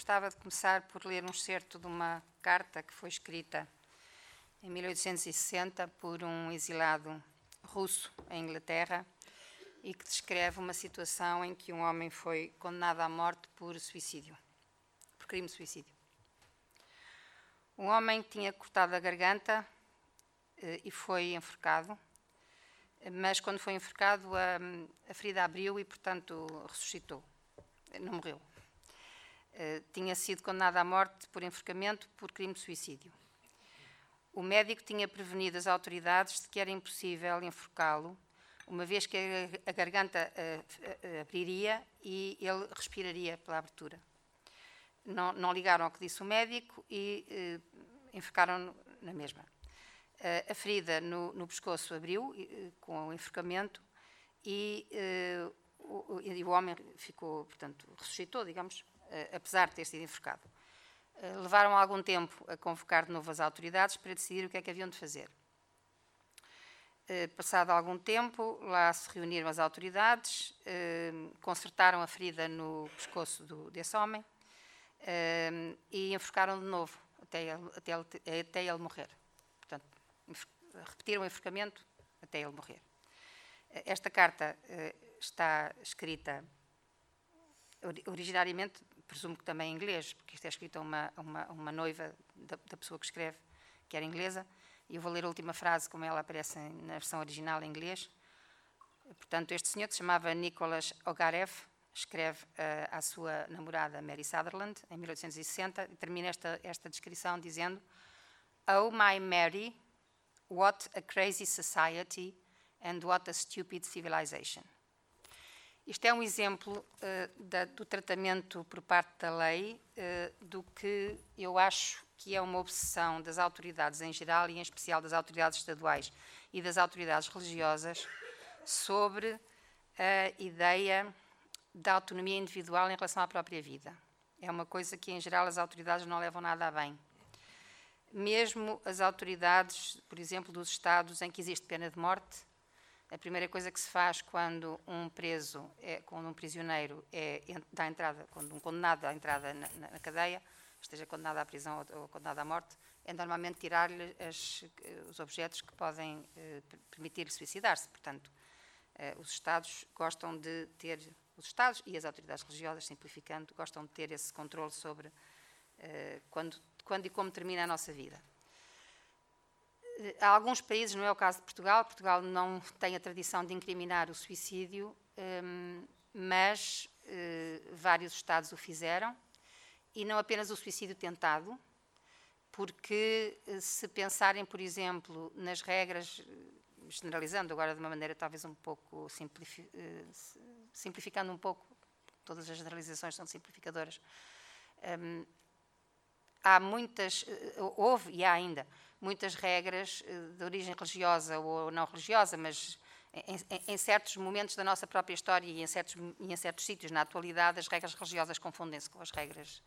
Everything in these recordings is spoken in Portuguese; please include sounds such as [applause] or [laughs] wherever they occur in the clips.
gostava de começar por ler um excerto de uma carta que foi escrita em 1860 por um exilado russo em Inglaterra e que descreve uma situação em que um homem foi condenado à morte por suicídio, por crime de suicídio. Um homem tinha cortado a garganta eh, e foi enforcado, mas quando foi enforcado a, a ferida abriu e, portanto, ressuscitou, não morreu. Eh, tinha sido condenado à morte por enforcamento por crime de suicídio. O médico tinha prevenido as autoridades de que era impossível enforcá-lo, uma vez que a garganta uh, abriria e ele respiraria pela abertura. Não, não, ligaram ao que disse o médico e enforcaram na mesma. A ferida no, no pescoço abriu com o enforcamento e, o, e, o, homem ficou, portanto, ressuscitou, digamos, apesar de ter sido enforcado. Eh, levaram algum tempo a convocar de novo as autoridades para decidir o que é que haviam de fazer. Eh, passado algum tempo, lá se reuniram as autoridades, eh, consertaram a ferida no pescoço do, desse homem e enforcaram de novo até ele, até até ele morrer. Portanto, repetiram o enforcamento até ele morrer. Esta carta está escrita originariamente presumo que também em inglês, porque isto é escrito a uma, uma, uma noiva da, da, pessoa que escreve, que era inglesa, e eu vou ler a última frase como ela aparece na versão original em inglês. Portanto, este senhor, que se chamava Nicholas Ogarev, escreve uh, à sua namorada Mary Sutherland, em 1860, e termina esta, esta descrição dizendo Oh, my Mary, what a crazy society and what a stupid civilization. Isto é um exemplo uh, da, do tratamento por parte da lei uh, do que eu acho que é uma obsessão das autoridades em geral e em especial das autoridades estaduais e das autoridades religiosas sobre a ideia da autonomia individual em relação à própria vida. É uma coisa que, em geral, as autoridades não levam nada a bem. Mesmo as autoridades, por exemplo, dos Estados em que existe pena de morte, a primeira coisa que se faz quando um preso, é, quando um prisioneiro é, dá entrada, quando um condenado dá entrada na, na, cadeia, esteja condenado à prisão ou, ou condenado à morte, é normalmente tirar-lhe os objetos que podem eh, permitir-lhe suicidar-se. Portanto, eh, os Estados gostam de ter, os Estados e as autoridades religiosas, simplificando, gostam de ter esse controle sobre eh, quando, quando e como termina a nossa vida. Há alguns países, não é o caso de Portugal, Portugal não tem a tradição de incriminar o suicídio, hum, mas eh, vários Estados o fizeram, e não apenas o suicídio tentado, porque eh, se pensarem, por exemplo, nas regras, generalizando agora de uma maneira talvez um pouco eh, simplificando um pouco, todas as generalizações são simplificadoras, hum, há muitas, houve e há ainda muitas regras eh, de origem religiosa ou não religiosa, mas em, em, certos momentos da nossa própria história e em certos, em certos sítios na atualidade, as regras religiosas confundem-se com as regras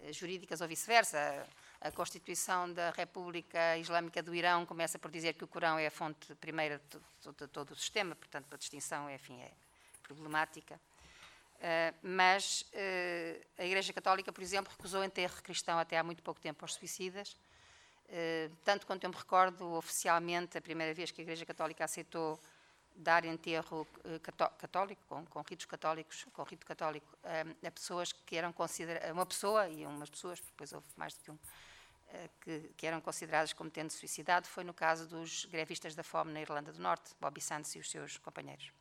eh, jurídicas ou vice-versa. A Constituição da República Islâmica do Irão começa por dizer que o Corão é a fonte primeira de, de todo o sistema, portanto, a distinção é, enfim, é problemática. Uh, mas uh, a Igreja Católica, por exemplo, recusou enterro cristão até há muito pouco tempo aos suicidas, eh, tanto quanto eu me recordo, oficialmente, a primeira vez que a Igreja Católica aceitou dar enterro eh, católico, com, com ritos católicos, com rito católico, eh, a pessoas que eram consideradas, uma pessoa e umas pessoas, depois houve mais do que um, que, que, eram consideradas como tendo suicidado, foi no caso dos grevistas da fome na Irlanda do Norte, Bobby Sands e os seus companheiros.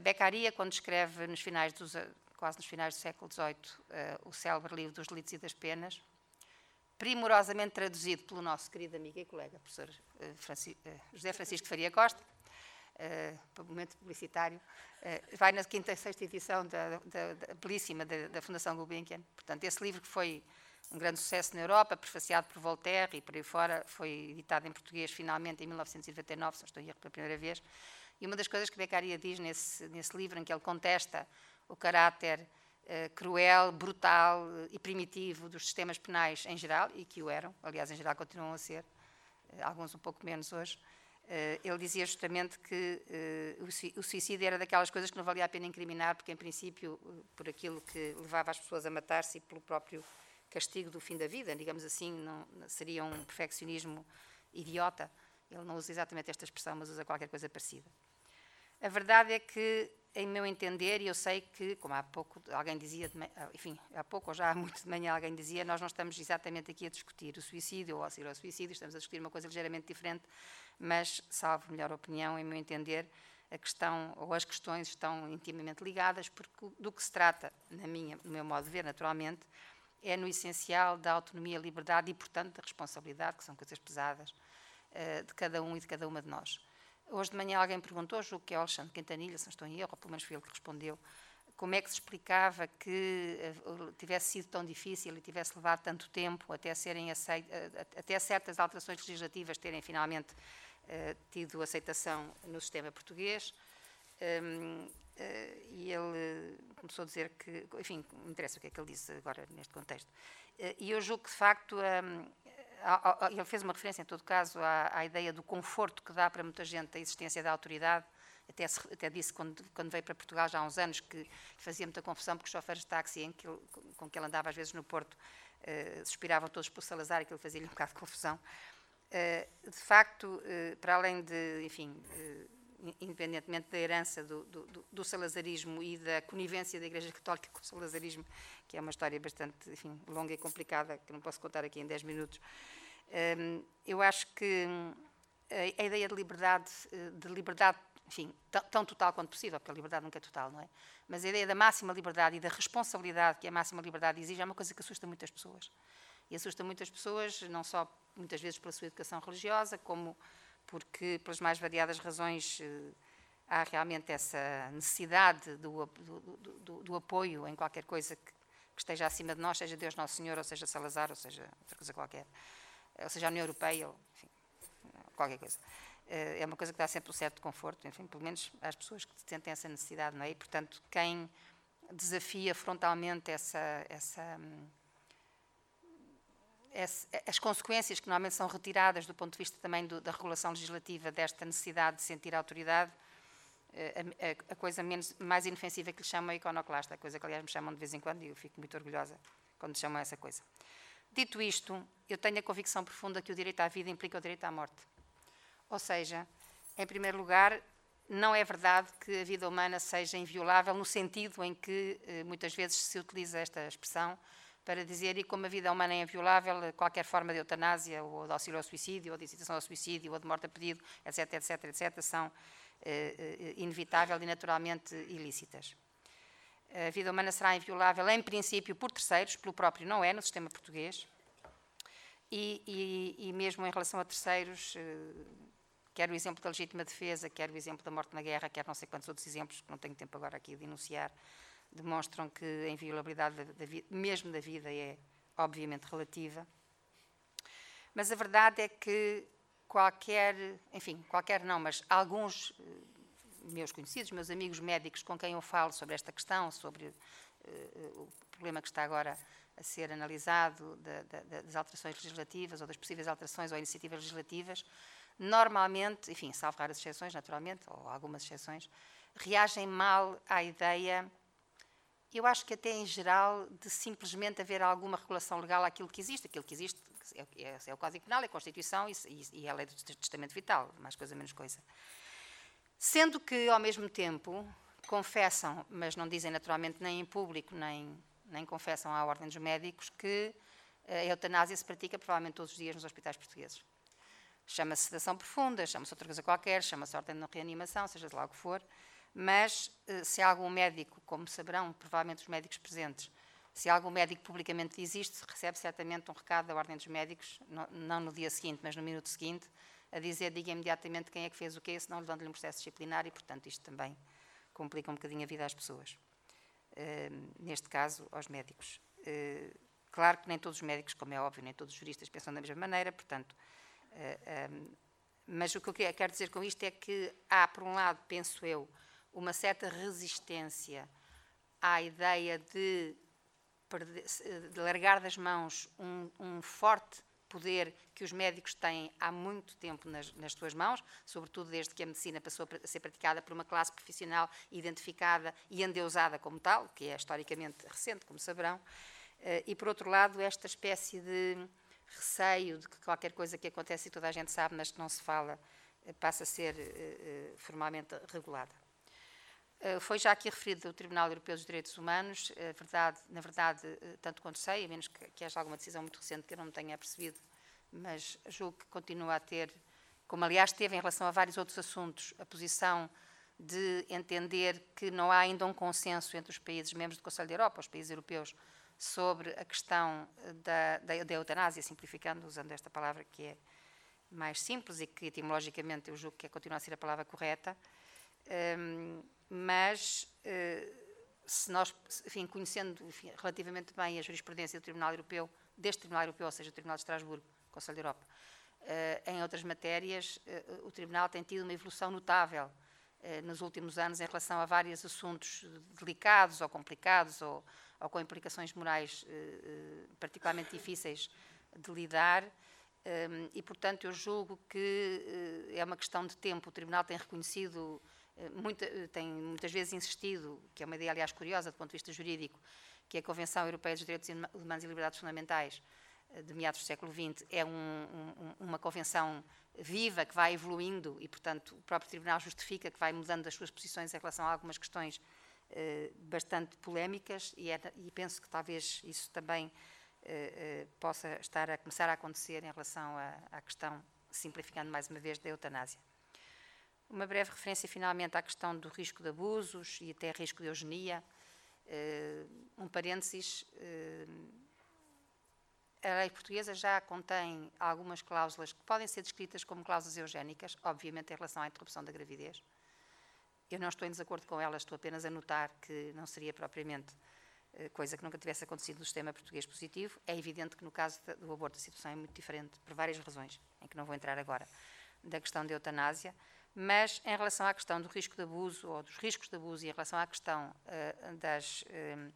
Beccaria, quando escreve nos finais dos, quase nos finais do século XVIII, o célebre livro dos delitos e das penas, primorosamente traduzido pelo nosso querido amigo e colega, professor eh, eh, José Francisco Faria Costa, para momento publicitário, vai na quinta e sexta edição da, da, da belíssima da, da, Fundação Gulbenkian. Portanto, esse livro que foi um grande sucesso na Europa, prefaciado por Voltaire e por aí fora, foi editado em português finalmente em 1999, se não estou a erro pela primeira vez. E uma das coisas que Beccaria diz nesse, nesse livro, em que ele contesta o caráter eh, cruel, brutal eh, e primitivo dos sistemas penais em geral, e que o eram, aliás, em geral continuam a ser, eh, alguns um pouco menos hoje, ele dizia justamente que o suicídio era daquelas coisas que não valia a pena incriminar, porque, em princípio, por aquilo que levava as pessoas a matar-se e pelo próprio castigo do fim da vida, digamos assim, não, seria um perfeccionismo idiota. Ele não usa exatamente esta expressão, mas usa qualquer coisa parecida. A verdade é que, em meu entender, e eu sei que, como há pouco alguém dizia, enfim, há pouco ou já há muito de manhã alguém dizia, nós não estamos exatamente aqui a discutir o suicídio ou a seguir ao suicídio, estamos a discutir uma coisa ligeiramente diferente mas, salvo melhor opinião, em meu entender, a questão ou as questões estão intimamente ligadas, porque do que se trata, na minha, no meu modo de ver, naturalmente, é no essencial da autonomia, liberdade e, portanto, da responsabilidade, que são coisas pesadas, uh, de cada um e de cada uma de nós. Hoje de manhã alguém perguntou, julgo que é o Alexandre Quintanilha, se não estou em erro, ou pelo menos foi ele que respondeu, como é que se explicava que uh, tivesse sido tão difícil e tivesse levado tanto tempo até serem uh, até certas alterações legislativas terem finalmente eh, tido aceitação no sistema português. Um, uh, e ele começou a dizer que, enfim, me interessa o que é que ele disse agora neste contexto. Uh, e eu julgo que, de facto, um, ele fez uma referência, em todo caso, à, à, ideia do conforto que dá para muita gente a existência da autoridade. Até, se, até disse, quando, quando, veio para Portugal já há uns anos, que fazia muita confusão, porque os chofeiros de táxi em que com que ele andava às vezes no Porto uh, suspiravam todos por Salazar, aquilo fazia-lhe um bocado de confusão. Eh, de facto, eh, para além de, enfim, eh, independentemente da herança do, do, do, salazarismo e da conivência da Igreja Católica com o salazarismo, que é uma história bastante enfim, longa e complicada, que não posso contar aqui em 10 minutos, eu acho que a ideia de liberdade, de liberdade enfim, tão total quanto possível, porque a liberdade nunca é total, não é? Mas a ideia da máxima liberdade e da responsabilidade que a máxima liberdade exige é uma coisa que assusta muitas pessoas. E assusta muitas pessoas, não só muitas vezes pela sua educação religiosa, como porque, pelas mais variadas razões, eh, há realmente essa necessidade do, do, do, do apoio em qualquer coisa que, que, esteja acima de nós, seja Deus Nosso Senhor, ou seja Salazar, ou seja outra coisa qualquer, ou seja a União Europeia, ou, enfim, qualquer coisa. Eh, é uma coisa que dá sempre um certo conforto, enfim, pelo menos às pessoas que sentem essa necessidade, não é? E, portanto, quem desafia frontalmente essa, essa hum, as consequências que normalmente são retiradas do ponto de vista também do, da regulação legislativa desta necessidade de sentir autoridade, eh, a, a, coisa menos, mais inofensiva que lhe chamam é iconoclasta, a coisa que aliás me chamam de vez em quando e eu fico muito orgulhosa quando chamam essa coisa. Dito isto, eu tenho a convicção profunda que o direito à vida implica o direito à morte. Ou seja, em primeiro lugar, não é verdade que a vida humana seja inviolável no sentido em que eh, muitas vezes se utiliza esta expressão para dizer e como a vida humana é inviolável, qualquer forma de eutanásia, ou de auxílio ao suicídio, ou de incitação ao suicídio, ou de morte a pedido, etc., etc., etc., são eh, eh, inevitável e naturalmente ilícitas. A vida humana será inviolável, em princípio, por terceiros, pelo próprio não é, no sistema português, e, e, e mesmo em relação a terceiros, eh, quer o exemplo da legítima defesa, quer o exemplo da morte na guerra, quer não sei quantos outros exemplos, que não tenho tempo agora aqui de enunciar, demonstram que a inviolabilidade da, da, mesmo da vida é obviamente relativa. Mas a verdade é que qualquer, enfim, qualquer não, mas alguns eh, meus conhecidos, meus amigos médicos com quem eu falo sobre esta questão, sobre uh, o problema que está agora a ser analisado da, da, das alterações legislativas ou das possíveis alterações ou iniciativas legislativas, normalmente, enfim, salvo raras exceções, naturalmente, ou algumas exceções, reagem mal à ideia eu acho que até em geral de simplesmente haver alguma regulação legal àquilo que existe. Aquilo que existe é, é, é o Código Penal, é a Constituição e, e, é a Lei do Testamento Vital, mais coisa menos coisa. Sendo que, ao mesmo tempo, confessam, mas não dizem naturalmente nem em público, nem, nem confessam à Ordem dos Médicos, que a eutanásia se pratica provavelmente todos os dias nos hospitais portugueses. Chama-se sedação profunda, chama-se outra coisa qualquer, chama-se ordem de reanimação, seja lá o que for mas eh, se algum médico, como saberão provavelmente os médicos presentes, se algum médico publicamente existe, recebe certamente um recado da Ordem dos Médicos, não no dia seguinte, mas no minuto seguinte, a dizer, diga imediatamente quem é que fez o quê, senão levando-lhe um processo disciplinar e, portanto, isto também complica um bocadinho a vida às pessoas. Uh, neste caso, aos médicos. Uh, claro que nem todos os médicos, como é óbvio, nem todos os juristas pensam da mesma maneira, portanto, uh, um, mas o que eu quero dizer com isto é que há, por um lado, penso eu, uma certa resistência à ideia de, perder, de largar das mãos um, um, forte poder que os médicos têm há muito tempo nas, nas suas mãos, sobretudo desde que a medicina passou a ser praticada por uma classe profissional identificada e endeusada como tal, que é historicamente recente, como saberão, eh, e por outro lado, esta espécie de receio de que qualquer coisa que acontece e toda a gente sabe, mas que não se fala, eh, passa a ser eh, formalmente regulada. Foi já aqui referido o Tribunal Europeu dos Direitos Humanos, verdade, na verdade, tanto quanto sei, a menos que, que haja alguma decisão muito recente que eu não tenha percebido, mas julgo que continua a ter, como aliás teve em relação a vários outros assuntos, a posição de entender que não há ainda um consenso entre os países membros do Conselho da Europa, os países europeus, sobre a questão da, da, da, eutanásia, simplificando, usando esta palavra que é mais simples e que etimologicamente eu julgo que é, continua a ser a palavra correta, um, mas uh, se nós, enfim, conhecendo enfim, relativamente bem a jurisprudência do Tribunal Europeu, deste Tribunal Europeu, ou seja, o Tribunal de Estrasburgo, Conselho da Europa, uh, em outras matérias, uh, o Tribunal tem tido uma evolução notável nos últimos anos em relação a vários assuntos delicados ou complicados ou ou com implicações morais eh, eh, particularmente difíceis de lidar. E, portanto, eu julgo que eh, é uma questão de tempo. O Tribunal tem reconhecido, muita, tem muitas vezes insistido, que é uma ideia, aliás, curiosa do ponto de vista jurídico, que a Convenção Europeia dos Direitos Humanos e Liberdades Fundamentais, de meados do século XX, é um, um, uma convenção viva que vai evoluindo e, portanto, o próprio Tribunal justifica que vai mudando as suas posições em relação a algumas questões eh, bastante polémicas e, é, e, penso que talvez isso também eh, eh, possa estar a começar a acontecer em relação à questão, simplificando mais uma vez, da eutanásia. Uma breve referência, finalmente, à questão do risco de abusos e até risco de eugenia. Um parênteses. A lei portuguesa já contém algumas cláusulas que podem ser descritas como cláusulas eugénicas, obviamente em relação à interrupção da gravidez. Eu não estou em desacordo com ela, estou apenas a notar que não seria propriamente eh, coisa que nunca tivesse acontecido no sistema português positivo. É evidente que no caso do aborto a situação é muito diferente, por várias razões, em que não vou entrar agora, da questão da eutanásia. Mas em relação à questão do risco de abuso, ou dos riscos de abuso, e em relação à questão uh, das, uh,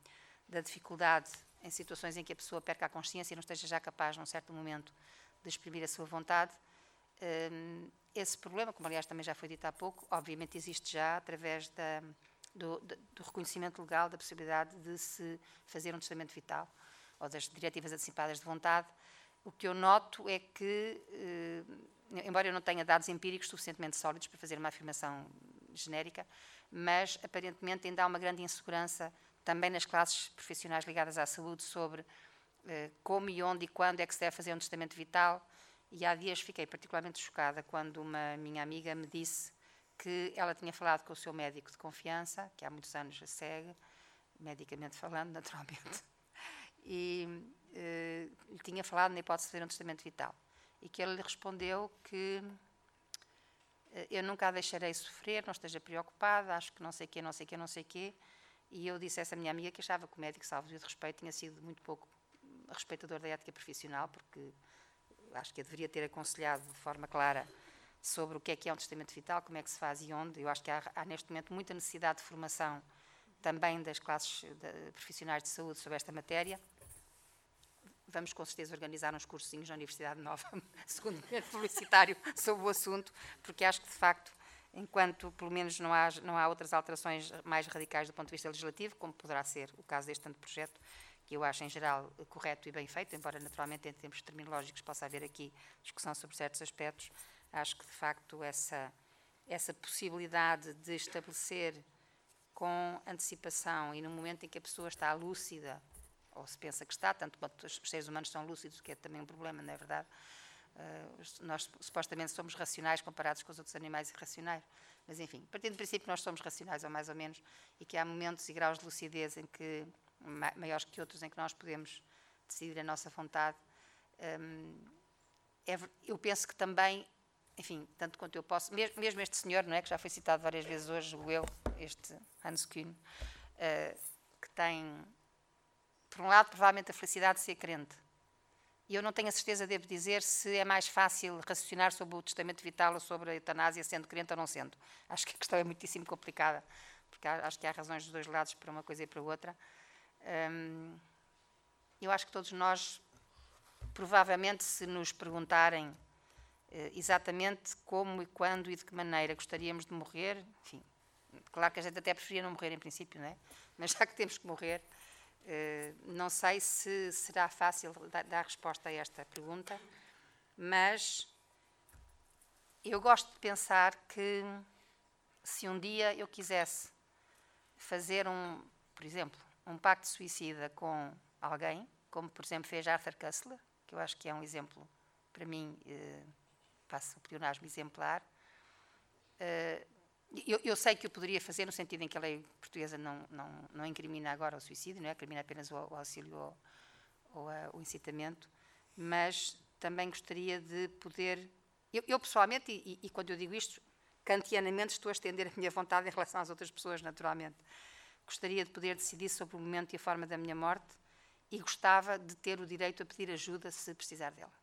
da dificuldade em situações em que a pessoa perca a consciência e não esteja já capaz, num certo momento, de exprimir a sua vontade, uh, esse problema, como aliás também já foi dito há pouco, obviamente existe já através da, do, do, reconhecimento legal da possibilidade de se fazer um testamento vital ou das diretivas antecipadas de vontade. O que eu noto é que, eh, embora eu não tenha dados empíricos suficientemente sólidos para fazer uma afirmação genérica, mas aparentemente ainda há uma grande insegurança também nas classes profissionais ligadas à saúde sobre eh, como e onde e quando é que se deve fazer um testamento vital. E há dias fiquei particularmente chocada quando uma minha amiga me disse que ela tinha falado com o seu médico de confiança, que há muitos anos a segue, medicamente falando, [laughs] naturalmente, e eh, lhe tinha falado na hipótese de fazer um testamento vital. E que ele lhe respondeu que eh, eu nunca a deixarei sofrer, não esteja preocupada, acho que não sei quê, não sei quê, não sei quê. E eu disse a essa minha amiga que achava que o médico, salvo de respeito, tinha sido muito pouco respeitador da ética profissional, porque acho que eu deveria ter aconselhado de forma clara sobre o que é que é um testamento vital, como é que se faz e onde. Eu acho que há, há neste momento muita necessidade de formação também das classes de, profissionais de saúde sobre esta matéria. Vamos com certeza organizar uns cursinhos na Universidade Nova, [laughs] segundo publicitário, sobre o assunto, porque acho que de facto, enquanto pelo menos não há, não há outras alterações mais radicais do ponto de vista legislativo, como poderá ser o caso deste projeto, que eu acho em geral correto e bem feito, embora naturalmente em termos terminológicos possa haver aqui discussão sobre certos aspectos, acho que de facto essa, essa possibilidade de estabelecer com antecipação e no momento em que a pessoa está lúcida, ou se pensa que está, tanto quanto os seres humanos são lúcidos, que é também um problema, não é verdade? Uh, nós supostamente somos racionais comparados com os outros animais irracionais. Mas, enfim, partindo do princípio que nós somos racionais, ou mais ou menos, e que há momentos e graus de lucidez em que maiores que outros em que nós podemos decidir a nossa vontade. Um, é, eu penso que também, enfim, tanto quanto eu posso, mesmo, mesmo, este senhor, não é, que já foi citado várias vezes hoje, o eu, este Hans Kuhn, uh, que tem, por um lado, provavelmente a felicidade de ser crente. E eu não tenho a certeza, devo dizer, se é mais fácil raciocinar sobre o testamento vital ou sobre a eutanásia, sendo crente ou não sendo. Acho que a questão é muitíssimo complicada, porque acho que há razões dos dois lados para uma coisa e para outra. Um, eu acho que todos nós, provavelmente, se nos perguntarem eh, exatamente como e quando e de que maneira gostaríamos de morrer, enfim, claro que a gente até preferia não morrer em princípio, não é? Mas já que temos que morrer, não sei se será fácil dar resposta a esta pergunta, mas eu gosto de pensar que se um dia eu quisesse fazer um, por exemplo, um pacto suicida com alguém, como por exemplo fez Arthur Kessler, que eu acho que é um exemplo, para mim, eh, passo o pleonasmo exemplar. Eh, eu, eu, sei que o poderia fazer no sentido em que a lei portuguesa não, não, não incrimina agora o suicídio, não é? Incrimina apenas o, o auxílio ou, ou a, o incitamento, mas também gostaria de poder. Eu, eu pessoalmente, e, e, quando eu digo isto, kantianamente estou a estender a minha vontade em relação às outras pessoas, naturalmente. Gostaria de poder decidir sobre o momento e a forma da minha morte e gostava de ter o direito a pedir ajuda se precisar dela.